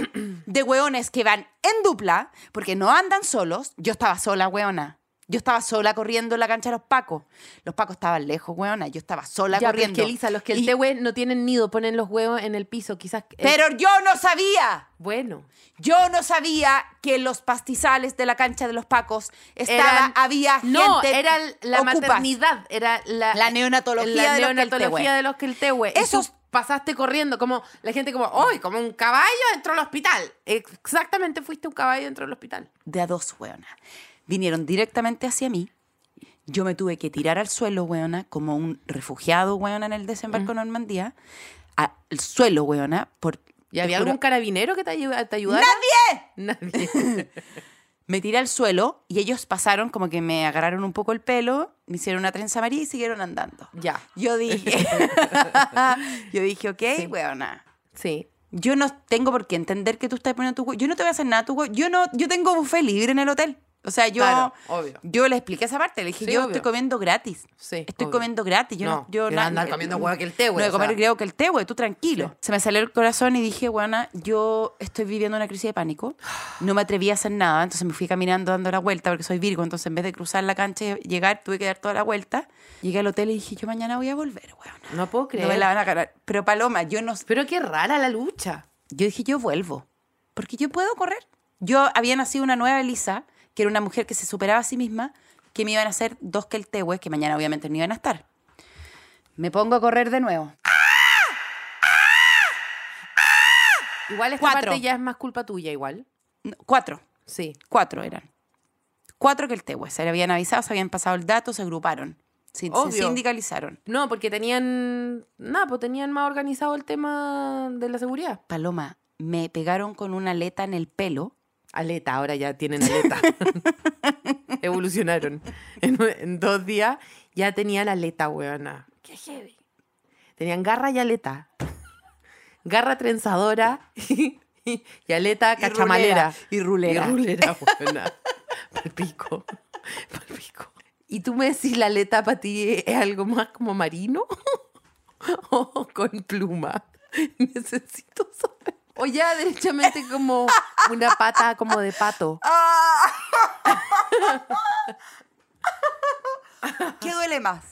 de hueones que van en dupla, porque no andan solos. Yo estaba sola, hueona. Yo estaba sola corriendo en la cancha de los pacos. Los pacos estaban lejos, hueona. Yo estaba sola
Ya, pero es
corriendo.
que Elisa, los que el
Y-
tehue no tienen nido, ponen los huevos en el piso, quizás.
Pero yo no sabía.
bueno.
Yo no sabía que los pastizales de la cancha de los Pacos estaba,
Eran-
había gente
No, era la
ocupas.
maternidad, era la,
La neonatología
la
de los
neonatología los Keltehue. Y
Esos-
pasaste corriendo, como la gente como, ¡ay, como un caballo dentro del hospital! Exactamente fuiste un caballo dentro del hospital.
De a dos, weona. Vinieron directamente hacia mí. Yo me tuve que tirar al suelo, weona, como un refugiado, weona, en el desembarco
Mm.
de Normandía. Al suelo, weona, por...
¿Y había
juro-
algún carabinero que te, ayu- te ayudara?
¡Nadie!
Nadie.
Me tiré al suelo y ellos pasaron como que me agarraron un poco el pelo, me hicieron una trenza amarilla y siguieron andando.
ya,
Yo dije, yo dije, ok,
Sí.
weona,
sí.
yo no tengo por qué entender que tú estás poniendo tu Yo no te voy a hacer nada tu Yo no, yo tengo buffet libre en el hotel. O sea, yo,
Claro,
yo le expliqué esa parte. Le dije,
Sí,
yo
obvio.
estoy comiendo gratis.
Sí,
Estoy
obvio.
comiendo gratis. Yo no,
No,
yo na-
andar comiendo hueá que el té, güey,
No voy a
o
comer creo que el té, güey. Tú tranquilo. Se me salió el corazón y dije, bueno, yo estoy viviendo una crisis de pánico. No me atreví a hacer nada. Entonces me fui caminando dando la vuelta porque soy Virgo. Entonces en vez de cruzar la cancha y llegar, tuve que dar toda la vuelta. Llegué al hotel y dije, yo mañana voy a volver, weón.
No puedo
No
creer.
me la van a ganar. Pero Paloma, yo no...
Pero qué rara la lucha.
Yo dije, yo vuelvo. Porque yo puedo correr. Yo había nacido una nueva Elisa, que era una mujer que se superaba a sí misma, que me iban a hacer dos que el tehue, que mañana obviamente no iban a estar. Me pongo a correr de nuevo.
Igual esta
Cuatro.
parte ya es más culpa tuya, igual.
No, cuatro.
Sí.
Cuatro eran. Cuatro que el tehue. Se le habían avisado, se habían pasado el dato, se agruparon. Se, se sindicalizaron.
No, porque tenían. Nada, pues tenían más organizado el tema de la seguridad.
Paloma, me pegaron con una aleta en el pelo.
Aleta, ahora ya tienen aleta. Evolucionaron. En, en dos días ya tenían aleta, weona. Qué heavy. Tenían garra y aleta. Garra trenzadora y, aleta
Y
cachamalera.
rulera, y rulera.
Y rulera, weona. Palpico. Palpico. ¿Y tú me decís la aleta para ti es algo más como marino? ¿O con pluma? Necesito saber. O ya derechamente como una pata como de pato.
¿Qué duele más?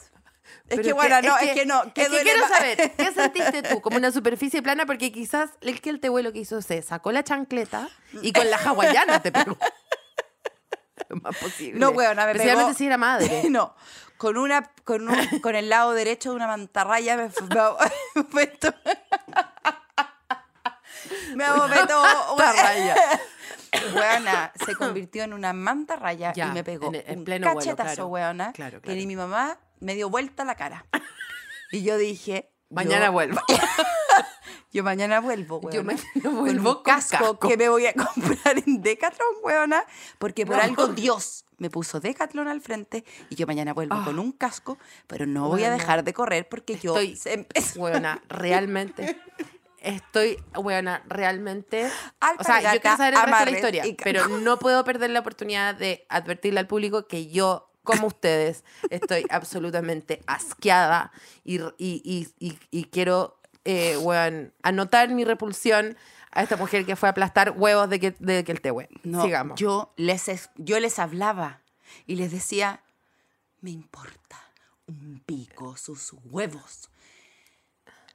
Es que bueno, no,
es
es que no. ¿Qué
es que
duele
quiero
más?
saber, ¿qué sentiste tú? Como una superficie plana, porque quizás el que el tehuelo que hizo se sacó la chancleta y con la hawaiana te pegó. Lo más posible.
No, weona, me
Especialmente
pegó-
si era madre.
No, con una con, un- con el lado derecho de una mantarraya me, me, me meto
Mantarraya.
Weona, se convirtió en una mantarraya
Ya,
y me pegó
en- en
un
pleno vuelo,
cachetazo,
claro.
weona,
Claro,
ni mi mamá me dio vuelta la cara. Y yo dije,
Mañana
yo-
vuelvo.
Yo mañana vuelvo, weona.
Yo mañana
con
vuelvo
un
con
casco,
casco.
que me voy a comprar en Decathlon, weona, porque por
No.
algo Dios me puso Decathlon al frente y yo mañana vuelvo
Ah.
con un casco, pero no voy a dejar de correr porque yo
Estoy-
empezó-
Weona, realmente. Estoy, weona, realmente. o sea, yo quiero saber el resto de la historia,
y
pero no puedo perder la oportunidad de advertirle al público que yo, como ustedes, estoy absolutamente asqueada y, y, y, quiero, eh, weón, anotar mi repulsión a esta mujer que fue a aplastar huevos de que, de que el tehue.
No,
Sigamos.
Yo les, es- yo les hablaba y les decía, me importa un pico sus huevos.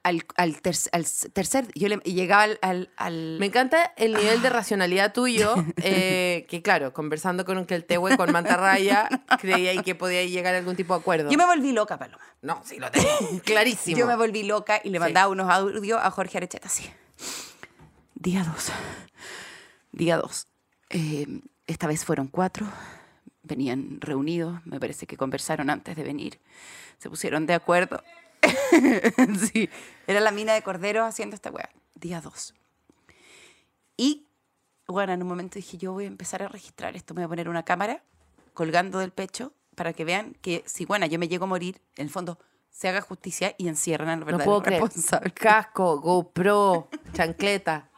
Al, al, ter- al tercer, yo le, llegaba al, al,
Me encanta el nivel de racionalidad tuyo, eh, que claro, conversando con un Keltehue, con Mantarraya, creía que podía llegar a algún tipo de acuerdo.
Yo me volví loca, Paloma.
No, sí lo tengo clarísimo.
Yo me volví loca y le
Sí.
mandaba unos audios a Jorge Arecheta así. Día dos. Día dos. Eh, esta vez fueron cuatro. Venían reunidos. Me parece que conversaron antes de venir. Se pusieron de acuerdo. sí. Era la mina de Cordero haciendo esta weá. Día dos. Y, bueno, en un momento dije, yo voy a empezar a registrar esto. Me voy a poner una cámara colgando del pecho para que vean que si, bueno, yo me llego a morir, en el fondo se haga justicia y encierran a los
no
responsables.
Casco, GoPro, chancleta,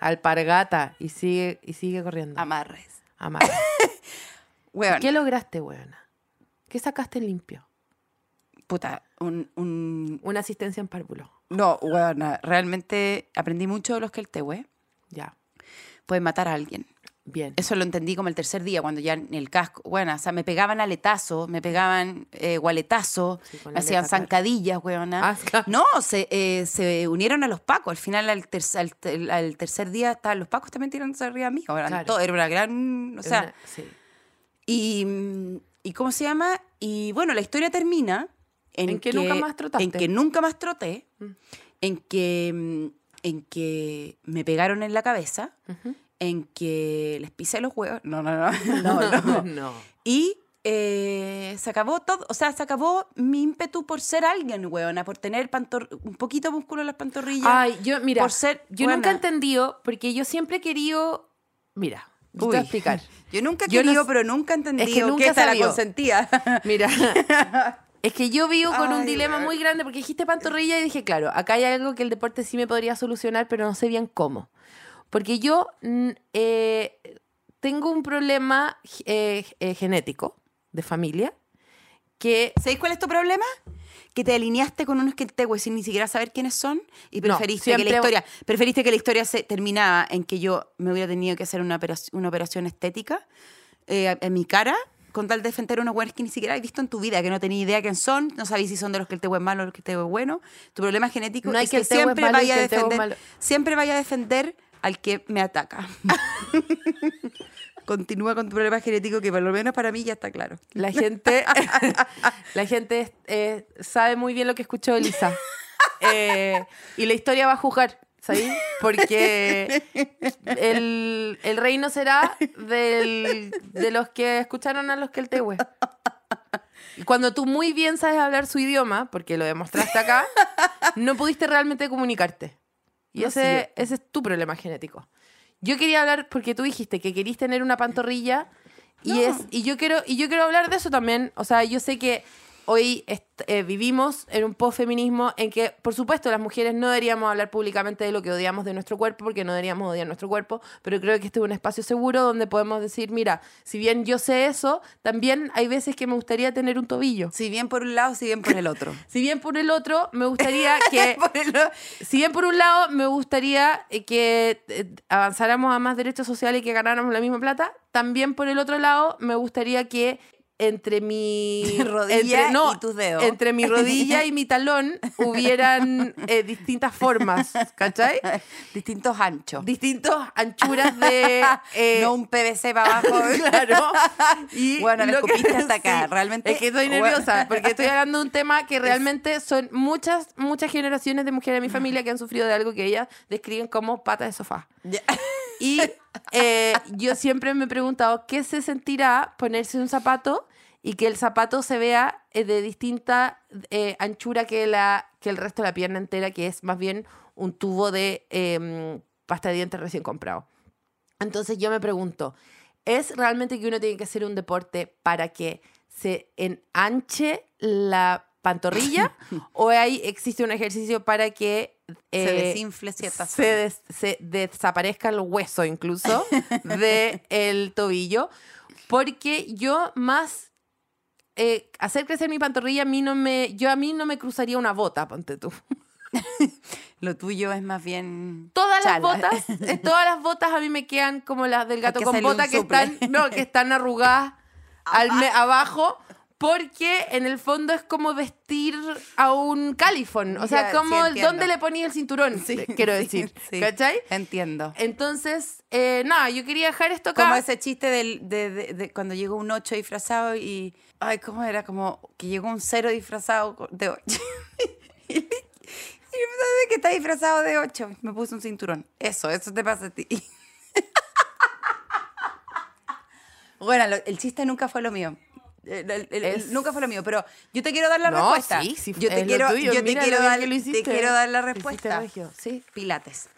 alpargata y sigue, y sigue corriendo.
Amarres.
Amar.
Weón,
¿Qué lograste, weona? ¿Qué sacaste limpio?
Puta, un, un...
Una asistencia en párvulo.
No, weona, realmente aprendí mucho de los que el tehue
Ya.
puede matar a alguien.
Bien.
Eso lo entendí como el tercer día, cuando ya en el casco, bueno, o sea, me pegaban aletazo, me pegaban eh, gualetazo,
Sí,
me hacían zancadillas, weona.
Ah.
No, se, eh, se unieron a los pacos. Al final, al, ter- al ter- al tercer día, estaban los pacos también tirándose arriba de mí. Eran
Claro.
todo- era una gran, o sea,
Una- sí.
y, mm, y ¿cómo se llama? Y bueno, la historia termina en,
En que nunca más trotaste.
En que nunca más troté,
Mm.
en que, mm, en que me pegaron en la cabeza,
Ujú.
en que les pisé los huevos. No, no, no. no, no.
no.
Y eh, se acabó todo, o sea, se acabó mi ímpetu por ser alguien, huevona, por tener un poquito de músculo en las pantorrillas.
Ay, yo, mira,
por ser
yo nunca he entendido, porque yo siempre he querido. Mira, yo te voy a explicar.
Yo nunca he
no
querido,
s-
pero nunca he entendido
nunca
que esta la consentía.
Mira, es que yo vivo con un
Ay,
dilema
weón.
muy grande porque dijiste pantorrilla y dije, claro, acá hay algo que el deporte sí me podría solucionar, pero no sé bien cómo. Porque yo mm, eh, tengo un problema eh, eh, genético de familia que
¿Sabéis cuál es tu problema? Que te alineaste con unos que te sin ni siquiera saber quiénes son y
No,
preferiste que la historia, preferiste que la historia se terminaba en que yo me hubiera tenido que hacer una operación, una operación estética eh, en mi cara con tal de defender a unos buenos que ni siquiera has visto en tu vida, que no tenías idea quién son, no sabéis si son de los que el tebo es malo o los que el tebo es bueno. Tu problema genético
No hay
es
que
siempre vaya a defender, siempre vaya a defender al que me ataca. Continúa con tu problema genético que por lo menos para mí ya está claro.
la gente, la gente eh, sabe muy bien lo que escuchó Elisa. Eh, y la historia va a juzgar, ¿sabes? Porque el, el reino será del- de los que escucharon a los que el tehue. Y Cuando tú muy bien sabes hablar su idioma, porque lo demostraste acá, no pudiste realmente comunicarte. Y
No,
ese, ese es tu problema genético. Yo quería hablar, porque tú dijiste que querías tener una pantorrilla, y, es, y, yo quiero, y yo quiero hablar de eso también. O sea, yo sé que hoy eh, vivimos en un post-feminismo en que, por supuesto, las mujeres no deberíamos hablar públicamente de lo que odiamos de nuestro cuerpo, porque no deberíamos odiar nuestro cuerpo, pero creo que este es un espacio seguro donde podemos decir, mira, si bien yo sé eso, también hay veces que me gustaría tener un tobillo.
Si bien por un lado, si bien por el otro.
Si bien por el otro, me gustaría que... Si bien por un lado me gustaría eh, que eh, avanzáramos a más derechos sociales y que ganáramos la misma plata, también por el otro lado me gustaría que entre mi
Rodilla
entre- no,
y tus dedos.
entre mi rodilla y mi talón hubieran eh, distintas formas, ¿cachai?
Distintos anchos.
Distintas anchuras de eh,
no un PVC para abajo.
claro. Y
Bueno, me
lo que-
escupiste hasta acá,
sí,
realmente.
Es que estoy nerviosa porque estoy hablando de un tema que realmente son muchas, muchas generaciones de mujeres de mi familia que han sufrido de algo que ellas describen como patas de sofá.
Ya.
Y eh, yo siempre me he preguntado qué se sentirá ponerse un zapato y que el zapato se vea eh, de distinta eh, anchura que, la, que el resto de la pierna entera, que es más bien un tubo de em, pasta de dientes recién comprado. Entonces yo me pregunto, ¿es realmente que uno tiene que hacer un deporte para que se enanche la pantorrilla? ¿O hay, existe un ejercicio para que
Se
eh,
desinfle ciertas
se, des- se desaparezca el hueso incluso del tobillo? Porque yo más eh, hacer crecer mi pantorrilla a mí no me yo a mí no me cruzaría una bota, ponte tú.
Lo tuyo es más bien.
Todas las botas, eh, todas las botas a mí me quedan como las del gato con bota que están, no, que están arrugadas al abajo. Porque en el fondo es como vestir a un califón. O sea,
Ya,
como
sí.
¿dónde le ponías el cinturón? quiero
Sí,
decir.
sí.
¿Cachai?
Entiendo.
Entonces, eh, nada, yo quería dejar esto acá.
Como ese chiste del, de, de- de cuando llegó un 8 disfrazado y. Ay, ¿cómo era? Como que llegó un 0 disfrazado de 8. y y ¿sabes que está disfrazado de 8? Me puse un cinturón. Eso, eso te pasa a ti. bueno, lo- el chiste nunca fue lo mío. El- el- el-
Es-
Nunca fue lo mío, pero yo te quiero dar la
No,
respuesta.
sí, sí,
yo te quiero,
tuyo,
yo te quiero dar, te quiero dar la respuesta.
sí.
Pilates.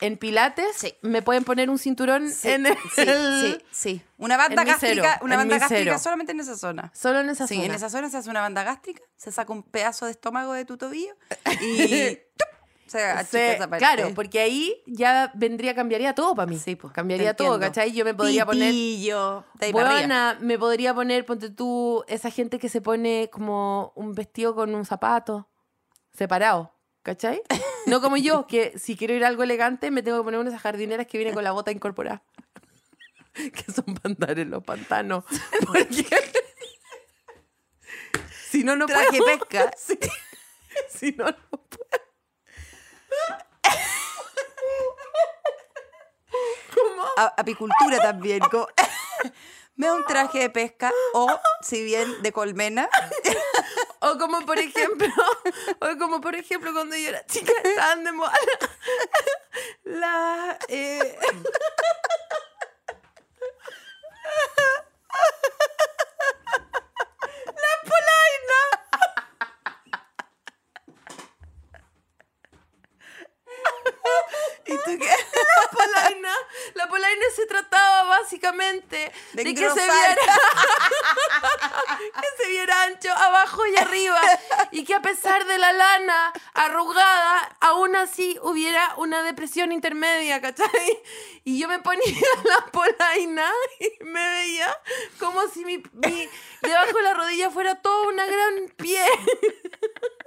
En Pilates
Sí.
me pueden poner un cinturón
Sí,
en el...
sí, sí, sí. Una banda gástrica, una banda gástrica solamente en esa zona.
Solo en esa
sí,
zona.
en esa zona se hace una banda gástrica, se saca un pedazo de estómago de tu tobillo y ¡tup! Se achica esa parte.
claro, porque ahí ya vendría, cambiaría todo para mí.
Sí, pues,
cambiaría todo,
entiendo.
¿cachai? Yo me podría poner...
Pitillo.
Buena, me podría poner, ponte tú, esa gente que se pone como un vestido con un zapato separado, ¿cachai? No como yo, que si quiero ir a algo elegante me tengo que poner una de esas jardineras que viene con la bota incorporada. que son en los pantanos. Porque... si no, no
Traje
puedo.
pesca.
Sí. Si no, no puedo. ¿Cómo?
A- apicultura también. como- Me da un traje de pesca o, si bien, de colmena.
O como por ejemplo, o como por ejemplo cuando yo era chica estaban de moda la eh,
¿Y tú qué?
la polaina, la polaina se trataba básicamente
De
de, que se viera que se viera ancho abajo y arriba y que a pesar de la lana arrugada, aún así hubiera una depresión intermedia, ¿cachai? Y yo me ponía la polaina y me veía como si mi, mi- debajo de la rodilla fuera toda una gran pie.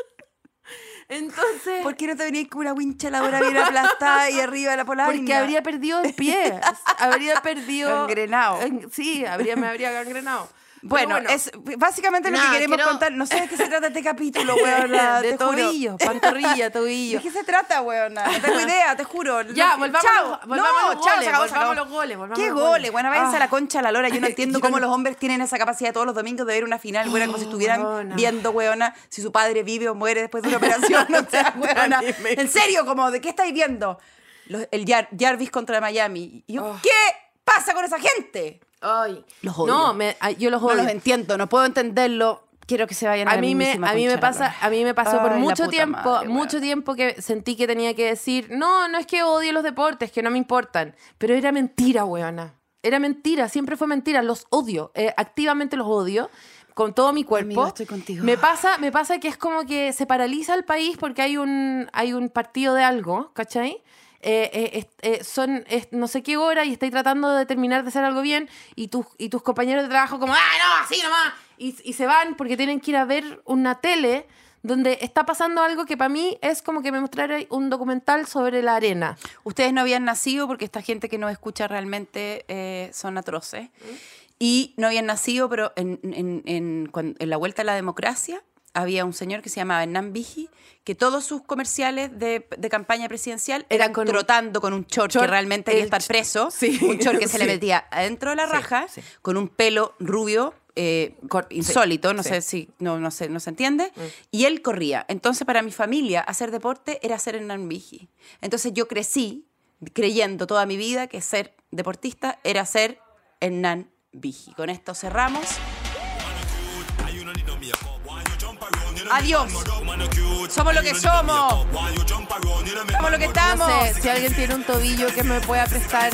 Entonces...
¿Por qué no te venías con una wincha ladora bien aplastada y arriba de la polaina?
Porque habría perdido el pie. habría perdido.
Gangrenado.
En- Sí, habría, me habría gangrenado. Pero
Bueno, es básicamente lo que queremos
quiero-
contar. No sé de qué se trata este capítulo, weona.
de
te
tobillo, pantorrilla, tobillo.
¿De qué se trata, weona? No tengo idea, te juro.
Ya,
No-
volvamos
chao.
los- volvamos
no,
los
chao,
goles,
se acabó, se
volvamos
acabó.
a los goles, volvamos
¿Qué
los goles.
goles? Bueno, váyanse a la
Ah.
concha la lora. Yo no entiendo cómo los hombres tienen esa capacidad todos los domingos de ver una final, weona, como si estuvieran
weona.
viendo, weona, si su padre vive o muere después de una operación. O sea, weona. En serio, como, ¿de qué estáis viendo? Los- el Jar- Jarvis contra Miami. Y yo,
Oh.
¿qué pasa con esa gente?
Ay.
Los odio.
No, me- yo los
No
odio.
los entiendo, no puedo entenderlo. Quiero que se vayan a,
a mí me a mí me pasa a mí me pasó por
Ay, la
mucho tiempo
madre,
mucho tiempo que sentí que tenía que decir no no es que odie los deportes que no me importan pero era mentira weona era mentira siempre fue mentira los odio eh, activamente los odio con todo mi cuerpo
estoy contigo.
me pasa me pasa que es como que se paraliza el país porque hay un hay un partido de algo ¿cachai? Eh, eh, eh, son no sé qué hora y estáis tratando de terminar de hacer algo bien y tus, y tus compañeros de trabajo como, ah, no, así nomás. Y, y se van porque tienen que ir a ver una tele donde está pasando algo que para mí es como que me mostrara un documental sobre la arena.
Ustedes no habían nacido porque esta gente que nos escucha realmente eh, son atroces. Y no habían nacido, pero en, en- en la vuelta a la democracia había un señor que se llamaba Hernán Vigi, que todos sus comerciales de, de campaña presidencial
Era
eran
con un-
trotando con un short, que
short,
realmente debía
el
estar preso,
sí,
un short que se le metía adentro de la raja,
sí.
con un pelo rubio eh, insólito, no sé si no, no, sé, no se entiende,
Mm.
y él corría. Entonces para mi familia hacer deporte era ser Hernán Vigi. Entonces yo crecí creyendo toda mi vida que ser deportista era ser Hernán Vigi. Con esto cerramos. Adiós. Somos lo que somos. Somos lo que estamos.
No sé, si alguien tiene un tobillo que me pueda prestar,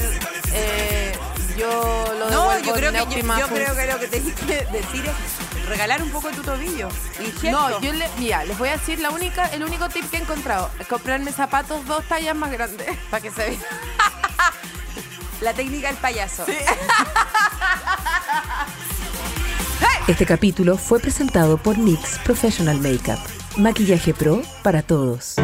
eh, yo lo
No,
devuelvo
yo creo, que, yo,
óptima
yo
fun-
creo que lo que tenés que decir es regalar un poco de tu tobillo.
No, yo le, mira, les voy a decir la única, el único tip que he encontrado, es comprarme zapatos dos tallas más grandes.
Para que se vea. La técnica del payaso.
Este capítulo fue presentado por NYX Professional Makeup. Maquillaje pro para todos.